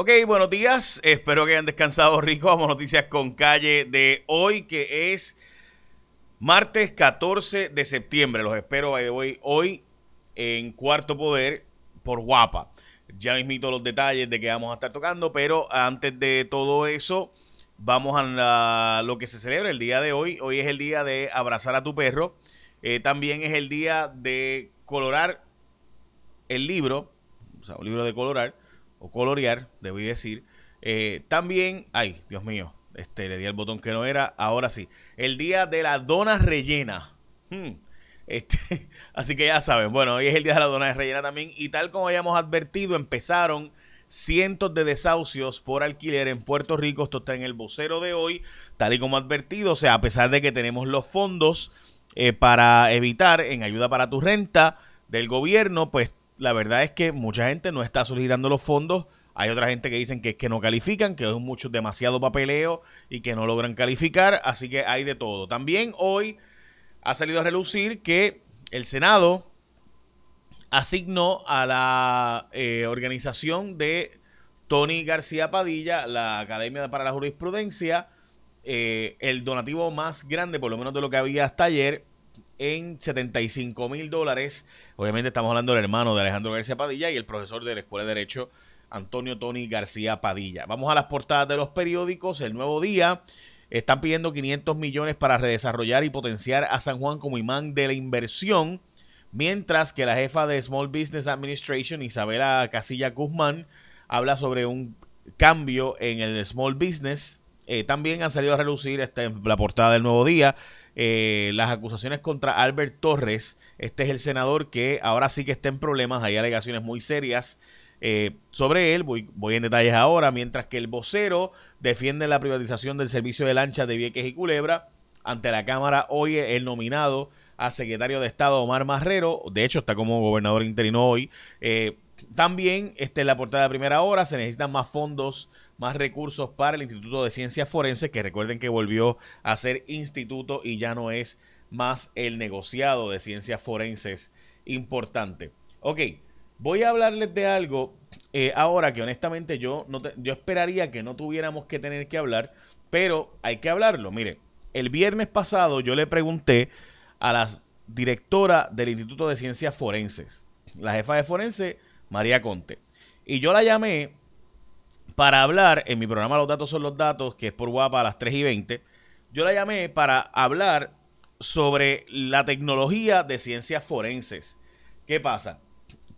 Ok, buenos días. Espero que hayan descansado rico. Vamos noticias con calle de hoy, que es martes 14 de septiembre. Los espero hoy, hoy en Cuarto Poder por Guapa. Ya mismito los detalles de que vamos a estar tocando, pero antes de todo eso, vamos a lo que se celebra el día de hoy. Hoy es el día de abrazar a tu perro. Eh, también es el día de colorar el libro, o sea, un libro de colorar o colorear, debí decir. Eh, también, ay, Dios mío, este, le di el botón que no era, ahora sí. El día de la dona rellena. Hmm, este, así que ya saben, bueno, hoy es el día de la dona rellena también. Y tal como habíamos advertido, empezaron cientos de desahucios por alquiler en Puerto Rico. Esto está en el vocero de hoy, tal y como advertido. O sea, a pesar de que tenemos los fondos eh, para evitar en ayuda para tu renta del gobierno, pues la verdad es que mucha gente no está solicitando los fondos. Hay otra gente que dicen que es que no califican, que es mucho demasiado papeleo y que no logran calificar. Así que hay de todo. También hoy ha salido a relucir que el Senado asignó a la eh, organización de Tony García Padilla, la Academia para la Jurisprudencia, eh, el donativo más grande, por lo menos de lo que había hasta ayer, en 75 mil dólares. Obviamente estamos hablando del hermano de Alejandro García Padilla y el profesor de la Escuela de Derecho, Antonio Tony García Padilla. Vamos a las portadas de los periódicos. El Nuevo Día están pidiendo 500 millones para redesarrollar y potenciar a San Juan como imán de la inversión. Mientras que la jefa de Small Business Administration, Isabela Casilla Guzmán, habla sobre un cambio en el small business. Eh, también han salido a relucir esta, la portada del Nuevo Día eh, las acusaciones contra Albert Torres. Este es el senador que ahora sí que está en problemas. Hay alegaciones muy serias eh, sobre él. Voy, voy, en detalles ahora. Mientras que el vocero defiende la privatización del servicio de lanchas de Vieques y Culebra. Ante la Cámara hoy el nominado a secretario de Estado Omar Marrero. De hecho, está como gobernador interino hoy. También este, en la portada de primera hora se necesitan más fondos más recursos para el Instituto de Ciencias Forenses, que recuerden que volvió a ser instituto y ya no es más el negociado de ciencias forenses importante. Ok, voy a hablarles de algo eh, ahora que honestamente yo, no yo esperaría que no tuviéramos que tener que hablar, pero hay que hablarlo. Mire, el viernes pasado yo le pregunté a la directora del Instituto de Ciencias Forenses, la jefa de forense, María Conte, y yo la llamé para hablar en mi programa Los Datos son los Datos, que es por guapa a las 3 y 20. Yo la llamé para hablar sobre la tecnología de ciencias forenses. ¿Qué pasa?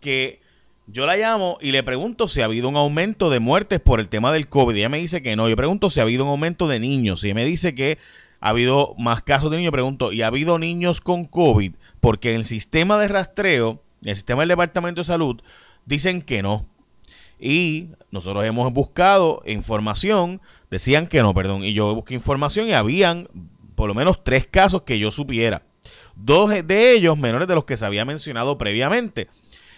Que yo la llamo y le pregunto si ha habido un aumento de muertes por el tema del COVID. Y ella me dice que no. Yo pregunto si ha habido un aumento de niños. Y ella me dice que ha habido más casos de niños. Pregunto, ¿y ha habido niños con COVID? Porque en el sistema de rastreo, en el sistema del Departamento de Salud, dicen que no. Y nosotros hemos buscado información, decían que no, perdón, y yo busqué información y habían por lo menos tres casos que yo supiera. Dos de ellos menores de los que se había mencionado previamente.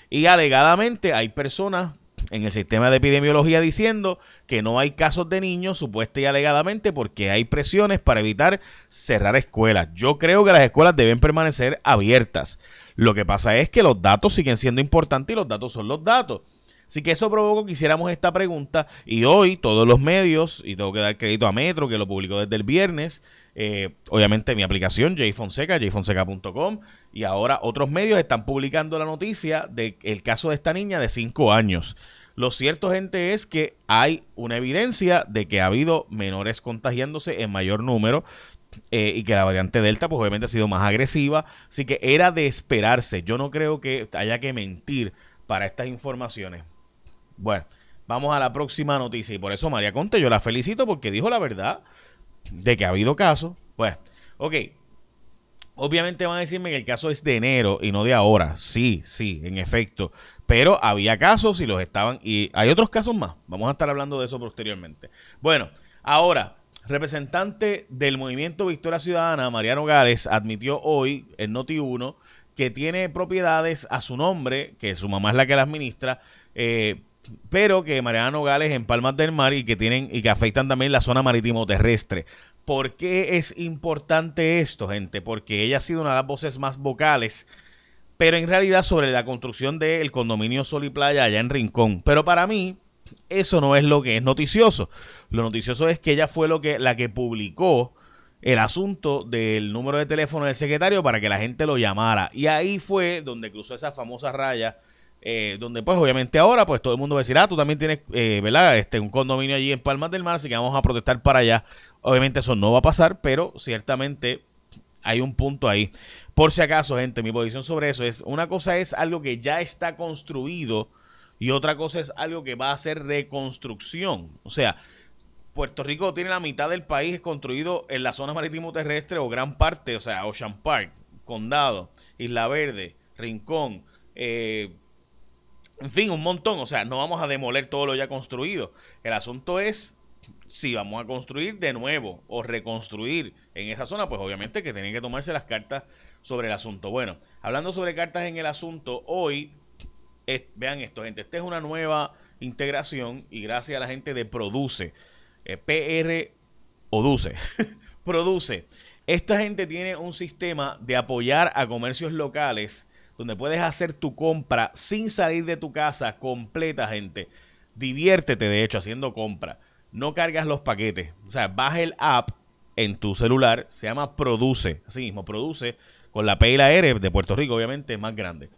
Y alegadamente hay personas en el sistema de epidemiología diciendo que no hay casos de niños, supuesta y alegadamente, porque hay presiones para evitar cerrar escuelas. Yo creo que las escuelas deben permanecer abiertas. Lo que pasa es que los datos siguen siendo importantes y los datos son los datos. Así que eso provocó que hiciéramos esta pregunta y hoy todos los medios, y tengo que dar crédito a Metro, que lo publicó desde el viernes, eh, obviamente mi aplicación, jfonseca, jfonseca.com, y ahora otros medios están publicando la noticia del caso de esta niña de 5 años. Lo cierto, gente, es que hay una evidencia de que ha habido menores contagiándose en mayor número. Eh, y que la variante Delta, pues obviamente ha sido más agresiva. Así que era de esperarse. Yo no creo que haya que mentir para estas informaciones. Bueno, vamos a la próxima noticia. Y por eso María Conte, yo la felicito porque dijo la verdad de que ha habido casos. Bueno, ok. Obviamente van a decirme que el caso es de enero y no de ahora. Sí, sí, en efecto. Pero había casos y los estaban. Y hay otros casos más. Vamos a estar hablando de eso posteriormente. Bueno, ahora, representante del movimiento Victoria Ciudadana, Mariano Gales, admitió hoy en Noti1 que tiene propiedades a su nombre, que su mamá es la que las administra, eh, pero que Mariano Gales en Palmas del Mar y que tienen y que afectan también la zona marítimo terrestre. ¿Por qué es importante esto, gente? Porque ella ha sido una de las voces más vocales, pero en realidad sobre la construcción del condominio Sol y Playa allá en Rincón. Pero para mí, eso no es lo que es noticioso. Lo noticioso es que ella fue lo que, la que publicó el asunto del número de teléfono del secretario para que la gente lo llamara. Y ahí fue donde cruzó esa famosa raya. Eh, donde pues obviamente ahora pues todo el mundo va a decir, ah, tú también tienes, eh, ¿verdad? Este, un condominio allí en Palmas del Mar, así que vamos a protestar para allá. Obviamente eso no va a pasar, pero ciertamente hay un punto ahí. Por si acaso, gente, mi posición sobre eso es, una cosa es algo que ya está construido y otra cosa es algo que va a ser reconstrucción. O sea, Puerto Rico tiene la mitad del país construido en la zona marítimo terrestre o gran parte, o sea, Ocean Park, Condado, Isla Verde, Rincón, eh, en fin, un montón. O sea, no vamos a demoler todo lo ya construido. El asunto es si vamos a construir de nuevo o reconstruir en esa zona, pues obviamente que tienen que tomarse las cartas sobre el asunto. Bueno, hablando sobre cartas en el asunto, hoy, vean esto, gente, esta es una nueva integración y gracias a la gente de Produce eh, PR Oduce, produce. Esta gente tiene un sistema de apoyar a comercios locales donde puedes hacer tu compra sin salir de tu casa completa, gente. Diviértete, de hecho, haciendo compra. No cargas los paquetes. O sea, baja el app en tu celular. Se llama Produce. Así mismo, Produce con la P y la R de Puerto Rico, obviamente, más grande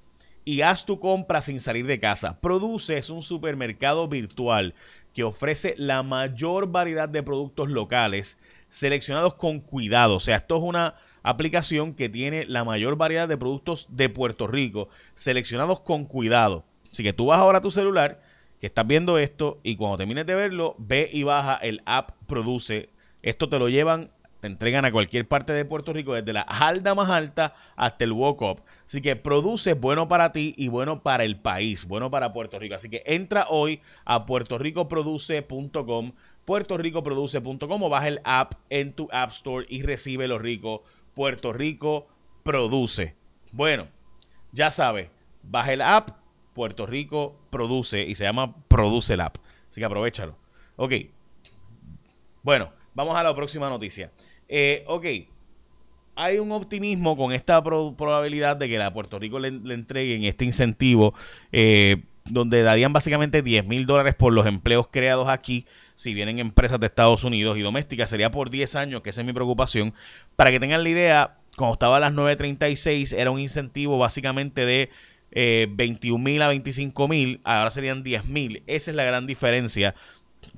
y haz tu compra sin salir de casa. Produce es un supermercado virtual que ofrece la mayor variedad de productos locales seleccionados con cuidado. O sea, esto es una aplicación que tiene la mayor variedad de productos de Puerto Rico seleccionados con cuidado. Así que tú vas ahora a tu celular, que estás viendo esto, y cuando termines de verlo, ve y baja el app Produce. Esto te lo llevan entregan a cualquier parte de Puerto Rico, desde la halda más alta hasta el walk-up. Así que produce bueno para ti y bueno para el país, bueno para Puerto Rico. Así que entra hoy a puertoricoproduce.com, puertoricoproduce.com o baja el app en tu App Store y recibe lo rico. Puerto Rico produce. Bueno, ya sabes, baja el app, Puerto Rico produce y se llama Produce el app. Así que aprovechalo. Ok. Bueno, vamos a la próxima noticia. Eh, ok, hay un optimismo con esta probabilidad de que a Puerto Rico le, entreguen este incentivo, eh, donde darían básicamente 10 mil dólares por los empleos creados aquí, si vienen empresas de Estados Unidos y domésticas, sería por 10 años, que esa es mi preocupación. Para que tengan la idea, cuando estaba a las 9.36 era un incentivo básicamente de 21 eh, mil a 25 mil, ahora serían 10 mil. Esa es la gran diferencia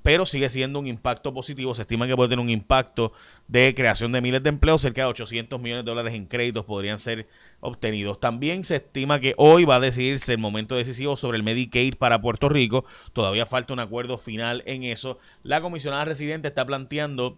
pero sigue siendo un impacto positivo. Se estima que puede tener un impacto de creación de miles de empleos, cerca de 800 millones de dólares en créditos podrían ser obtenidos. También se estima que hoy va a decidirse el momento decisivo sobre el Medicaid para Puerto Rico. Todavía falta un acuerdo final en eso. La comisionada residente está planteando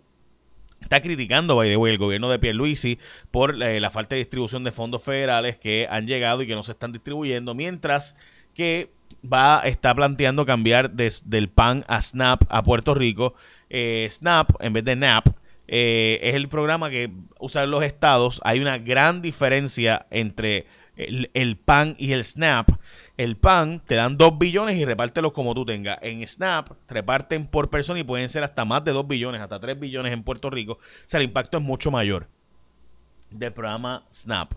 Está criticando, by the way, el gobierno de Pierluisi por eh, la falta de distribución de fondos federales que han llegado y que no se están distribuyendo, mientras que va, está planteando cambiar del PAN a SNAP a Puerto Rico. Eh, SNAP, en vez de NAP, eh, es el programa que usan los estados. Hay una gran diferencia entre el, PAN y el SNAP. El PAN te dan 2 billones y repártelos como tú tengas. En SNAP reparten por persona y pueden ser hasta más de 2 billones, hasta 3 billones en Puerto Rico. O sea, el impacto es mucho mayor del programa SNAP.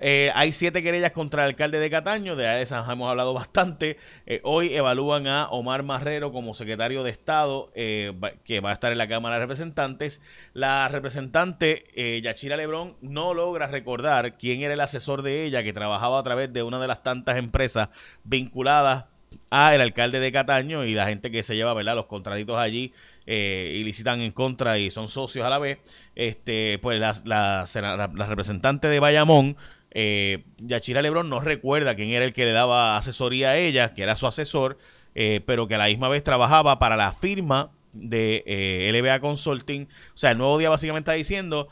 Eh, hay siete querellas contra el alcalde de Cataño, de esas hemos hablado bastante. Eh, hoy evalúan a Omar Marrero como secretario de Estado, eh, que va a estar en la Cámara de Representantes. La representante Yachira Lebrón no logra recordar quién era el asesor de ella, que trabajaba a través de una de las tantas empresas vinculadas a el alcalde de Cataño y la gente que se lleva ¿verdad? los contraditos allí y licitan en contra y son socios a la vez. Este, pues la, la representante de Bayamón eh, Yachira Lebron no recuerda quién era el que le daba asesoría a ella, que era su asesor, eh, pero que a la misma vez trabajaba para la firma de eh, LBA Consulting. O sea, el nuevo día básicamente está diciendo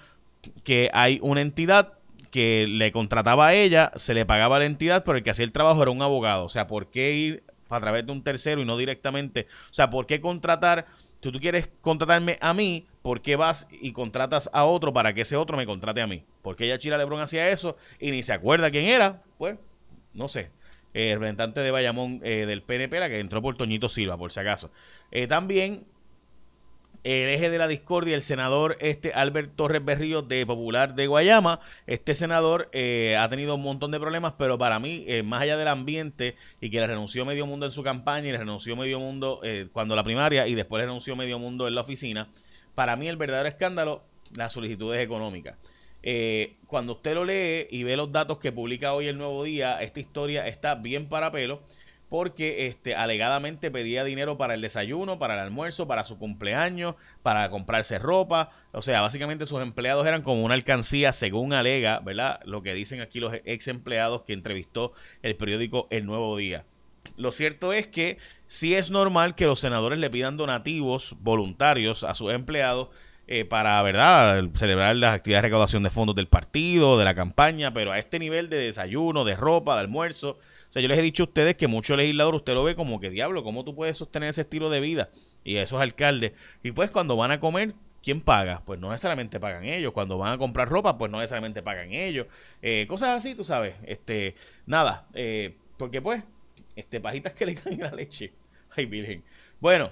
que hay una entidad que le contrataba a ella, se le pagaba a la entidad, pero el que hacía el trabajo era un abogado. O sea, ¿por qué ir a través de un tercero y no directamente? O sea, ¿por qué contratar? Si tú quieres contratarme a mí, ¿por qué vas y contratas a otro para que ese otro me contrate a mí? ¿Por qué ella Chila Lebron hacía eso y ni se acuerda quién era? Pues, no sé. el representante de Bayamón eh, del PNP, la que entró por Toñito Silva, por si acaso. Eh, también el eje de la discordia, el senador este Albert Torres Berrío de Popular de Guayama. Este senador eh, ha tenido un montón de problemas, pero para mí, eh, más allá del ambiente y que le renunció medio mundo en su campaña y le renunció medio mundo eh, cuando la primaria y después le renunció medio mundo en la oficina, para mí el verdadero escándalo, las solicitudes económicas. cuando usted lo lee y ve los datos que publica hoy el Nuevo Día, esta historia está bien para pelo porque este, alegadamente pedía dinero para el desayuno, para el almuerzo, para su cumpleaños, para comprarse ropa. O sea, básicamente sus empleados eran como una alcancía, según alega, ¿verdad? Lo que dicen aquí los ex empleados que entrevistó el periódico El Nuevo Día. Lo cierto es que sí es normal que los senadores le pidan donativos voluntarios a sus empleados eh, para, ¿verdad?, celebrar las actividades de recaudación de fondos del partido, de la campaña, pero a este nivel de desayuno, de ropa, de almuerzo. O sea, yo les he dicho a ustedes que muchos legisladores usted lo ve como que diablo, ¿cómo tú puedes sostener ese estilo de vida? Y a esos alcaldes. Y pues cuando van a comer, ¿quién paga? Pues no necesariamente pagan ellos. Cuando van a comprar ropa, pues no necesariamente pagan ellos. Eh, cosas así, tú sabes. Este, nada, eh, porque pues, este, pajitas que le caen la leche. Ay, virgen. Bueno,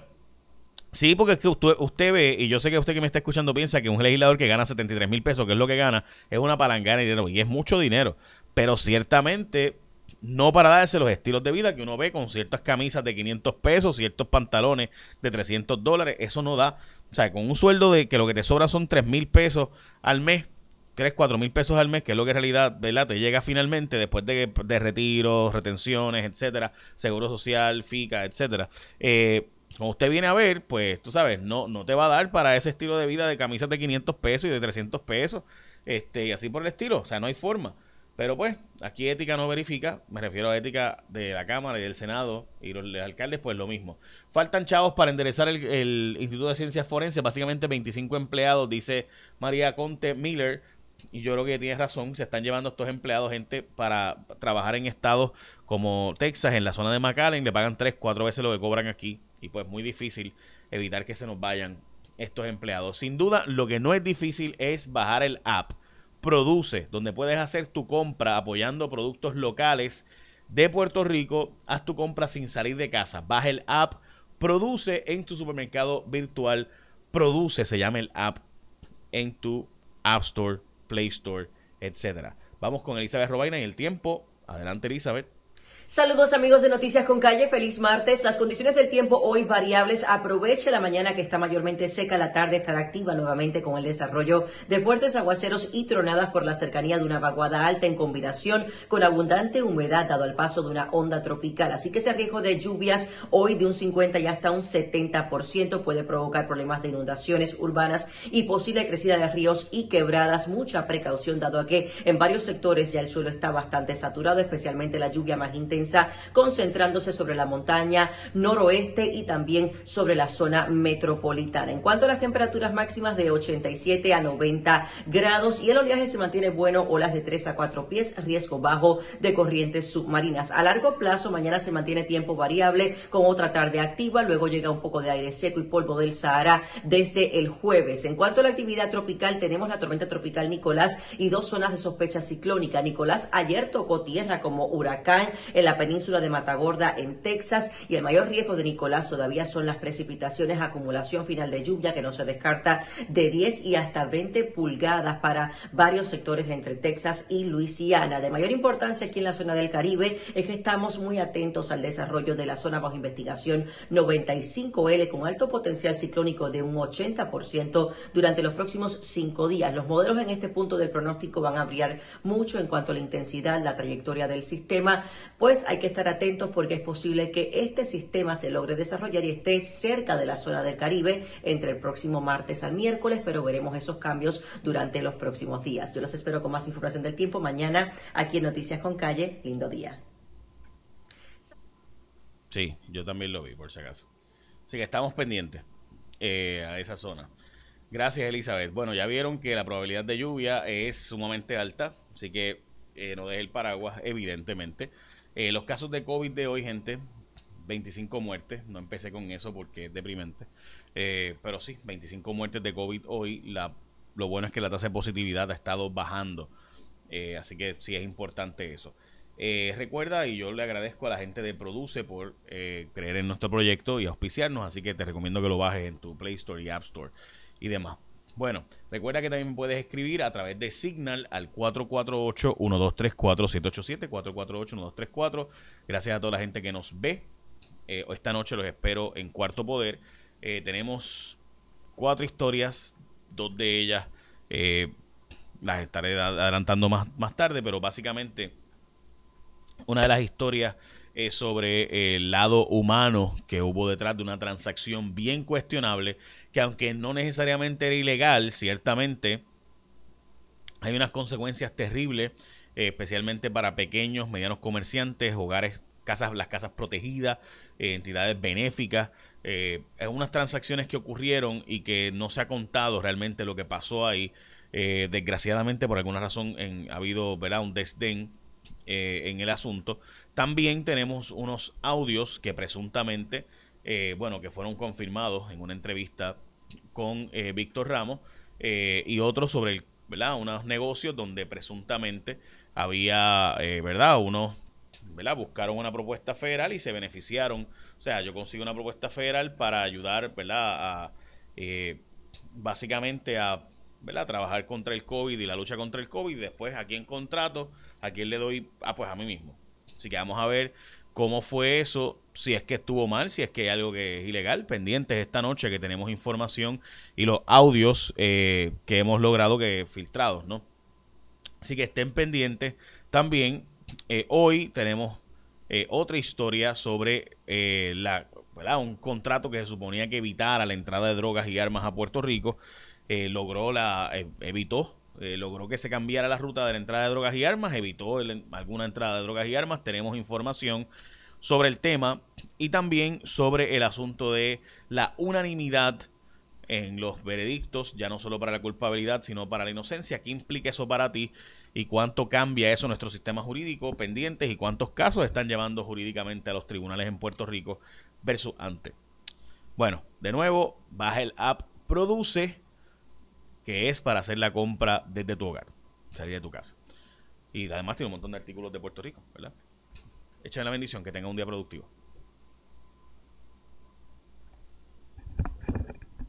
Sí, porque es que usted, ve, y yo sé que usted que me está escuchando piensa que un legislador que gana 73 mil pesos, que es lo que gana, es una palangana de dinero, y es mucho dinero. Pero ciertamente, no para darse los estilos de vida que uno ve con ciertas camisas de 500 pesos, ciertos pantalones de 300 dólares, eso no da. O sea, con un sueldo de que lo que te sobra son 3 mil pesos al mes, 3, 4 mil pesos al mes, que es lo que en realidad ¿verdad? te llega finalmente después de, de retiros, retenciones, etcétera, seguro social, FICA, etcétera. Eh, como usted viene a ver, pues tú sabes, no, no te va a dar para ese estilo de vida de camisas de 500 pesos y de 300 pesos, este, y así por el estilo, o sea, no hay forma. Pero pues, aquí ética no verifica, me refiero a ética de la Cámara y del Senado y los alcaldes, pues lo mismo. Faltan chavos para enderezar el, Instituto de Ciencias Forenses, básicamente 25 empleados, dice María Conte Miller, y yo creo que tienes razón, se están llevando estos empleados, gente, para trabajar en estados como Texas, en la zona de McAllen, le pagan tres, cuatro veces lo que cobran aquí y pues muy difícil evitar que se nos vayan estos empleados. Sin duda, lo que no es difícil es bajar el app. Produce, donde puedes hacer tu compra apoyando productos locales de Puerto Rico. Haz tu compra sin salir de casa. Baja el app. Produce en tu supermercado virtual. Produce, se llama el app, en tu App Store, Play Store, etc. Vamos con Elizabeth Robaina y el tiempo. Adelante, Elizabeth. Saludos amigos de Noticias con Calle, feliz martes. Las condiciones del tiempo hoy variables. Aproveche la mañana que está mayormente seca, la tarde estará activa nuevamente con el desarrollo de fuertes aguaceros y tronadas por la cercanía de una vaguada alta en combinación con abundante humedad dado al paso de una onda tropical. Así que ese riesgo de lluvias hoy de un 50 y hasta un 70% puede provocar problemas de inundaciones urbanas y posible crecida de ríos y quebradas. Mucha precaución dado a que en varios sectores ya el suelo está bastante saturado, especialmente la lluvia más intensa concentrándose sobre la montaña noroeste y también sobre la zona metropolitana. En cuanto a las temperaturas máximas de 87 a 90 grados y el oleaje se mantiene bueno, olas de 3 a 4 pies, riesgo bajo de corrientes submarinas. A largo plazo, mañana se mantiene tiempo variable con otra tarde activa, luego llega un poco de aire seco y polvo del Sahara desde el jueves. En cuanto a la actividad tropical, tenemos la tormenta tropical Nicolás y dos zonas de sospecha ciclónica. Nicolás ayer tocó tierra como huracán la península de Matagorda en Texas y el mayor riesgo de Nicolás todavía son las precipitaciones, acumulación final de lluvia que no se descarta de 10 y hasta 20 pulgadas para varios sectores entre Texas y Luisiana. De mayor importancia aquí en la zona del Caribe es que estamos muy atentos al desarrollo de la zona bajo investigación 95L con alto potencial ciclónico de un 80% durante los próximos cinco días. Los modelos en este punto del pronóstico van a variar mucho en cuanto a la intensidad, la trayectoria del sistema, pues hay que estar atentos porque es posible que este sistema se logre desarrollar y esté cerca de la zona del Caribe entre el próximo martes al miércoles, pero veremos esos cambios durante los próximos días. Yo los espero con más información del tiempo mañana aquí en Noticias con Calle. Lindo día. Sí, yo también lo vi, por si acaso. Así que estamos pendientes eh, a esa zona. Gracias, Elizabeth. Bueno, ya vieron que la probabilidad de lluvia es sumamente alta, así que eh, no deje el paraguas, evidentemente. Eh, los casos de COVID de hoy, gente, 25 muertes. No empecé con eso porque es deprimente. Eh, pero sí, 25 muertes de COVID hoy. Lo bueno es que la tasa de positividad ha estado bajando. Eh, así que sí es importante eso. Recuerda, y yo le agradezco a la gente de Produce por creer en nuestro proyecto y auspiciarnos, así que te recomiendo que lo bajes en tu Play Store y App Store y demás. Bueno, recuerda que también puedes escribir a través de Signal al 448-1234-787, 448-1234. Gracias a toda la gente que nos ve. Eh, esta noche los espero en Cuarto Poder. tenemos cuatro historias, dos de ellas las estaré adelantando más, más tarde, pero básicamente una de las historias es sobre el lado humano que hubo detrás de una transacción bien cuestionable, que aunque no necesariamente era ilegal, ciertamente hay unas consecuencias terribles, eh, especialmente para pequeños, medianos comerciantes, hogares, casas, las casas protegidas, eh, entidades benéficas, eh, unas transacciones que ocurrieron y que no se ha contado realmente lo que pasó ahí. desgraciadamente, por alguna razón, ha habido un desdén eh, en el asunto. También tenemos unos audios que presuntamente, eh, bueno, que fueron confirmados en una entrevista con eh, Víctor Ramos y otros sobre el, ¿verdad? unos negocios donde presuntamente había, ¿verdad? Unos, ¿verdad? Buscaron una propuesta federal y se beneficiaron. O sea, yo consigo una propuesta federal para ayudar, ¿verdad? A, básicamente a ¿verdad? Trabajar contra el COVID y la lucha contra el COVID. Después, aquí en contrato, ¿a quién le doy? Ah, pues a mí mismo. Así que vamos a ver cómo fue eso, si es que estuvo mal, si es que hay algo que es ilegal. Pendientes esta noche que tenemos información y los audios eh, que hemos logrado que filtrados, ¿no? Así que estén pendientes. También eh, hoy tenemos eh, otra historia sobre la, un contrato que se suponía que evitara la entrada de drogas y armas a Puerto Rico. logró la, evitó eh, logró que se cambiara la ruta de la entrada de drogas y armas, evitó alguna entrada de drogas y armas. Tenemos información sobre el tema y también sobre el asunto de la unanimidad en los veredictos, ya no solo para la culpabilidad, sino para la inocencia. ¿Qué implica eso para ti y cuánto cambia eso nuestro sistema jurídico pendientes y cuántos casos están llevando jurídicamente a los tribunales en Puerto Rico versus antes? Bueno, de nuevo, baja el app Produce que es para hacer la compra desde tu hogar, salir de tu casa. Y además tiene un montón de artículos de Puerto Rico, ¿verdad? Échale la bendición, que tenga un día productivo.